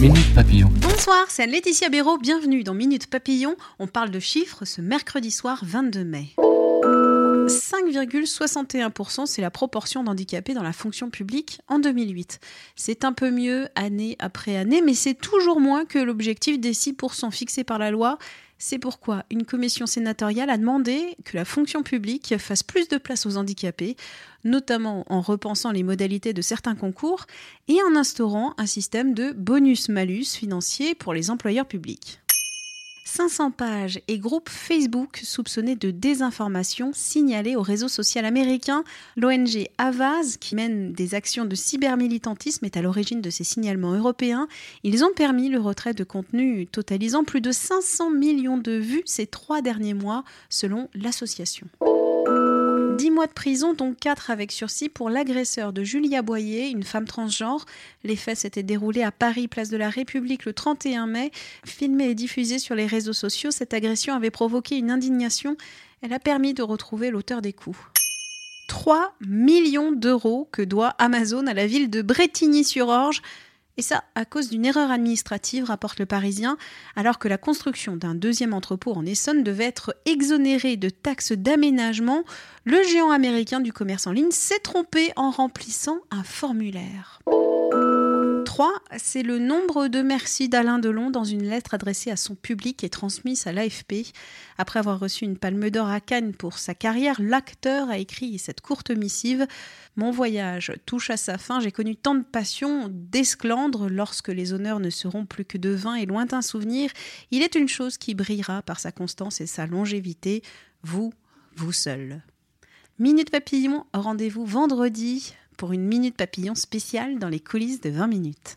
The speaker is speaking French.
Minute Papillon. Bonsoir, c'est Laetitia Béraud, bienvenue dans Minute Papillon. On parle de chiffres ce mercredi soir 22 mai. 5,61%, c'est la proportion d'handicapés dans la fonction publique en 2008. C'est un peu mieux année après année, mais c'est toujours moins que l'objectif des 6% fixé par la loi. C'est pourquoi une commission sénatoriale a demandé que la fonction publique fasse plus de place aux handicapés, notamment en repensant les modalités de certains concours et en instaurant un système de bonus-malus financier pour les employeurs publics. 500 pages et groupes Facebook soupçonnés de désinformation signalés au réseau social américain. L'ONG Avaz, qui mène des actions de cybermilitantisme, est à l'origine de ces signalements européens. Ils ont permis le retrait de contenus totalisant plus de 500 millions de vues ces trois derniers mois, selon l'association. 10 mois de prison, dont 4 avec sursis pour l'agresseur de Julia Boyer, une femme transgenre. Les faits s'étaient déroulés à Paris, place de la République, le 31 mai. Filmée et diffusée sur les réseaux sociaux, cette agression avait provoqué une indignation. Elle a permis de retrouver l'auteur des coups. 3 millions d'euros que doit Amazon à la ville de Bretigny-sur-Orge. Et ça, à cause d'une erreur administrative, rapporte le Parisien, alors que la construction d'un deuxième entrepôt en Essonne devait être exonérée de taxes d'aménagement, le géant américain du commerce en ligne s'est trompé en remplissant un formulaire. 3, c'est le nombre de merci d'Alain Delon dans une lettre adressée à son public et transmise à l'AFP. Après avoir reçu une palme d'or à Cannes pour sa carrière, l'acteur a écrit cette courte missive Mon voyage touche à sa fin, j'ai connu tant de passion, d'esclandre lorsque les honneurs ne seront plus que de vains et lointains souvenirs. Il est une chose qui brillera par sa constance et sa longévité, vous, vous seul. Minute Papillon, rendez-vous vendredi pour une Minute Papillon spéciale dans les coulisses de 20 minutes.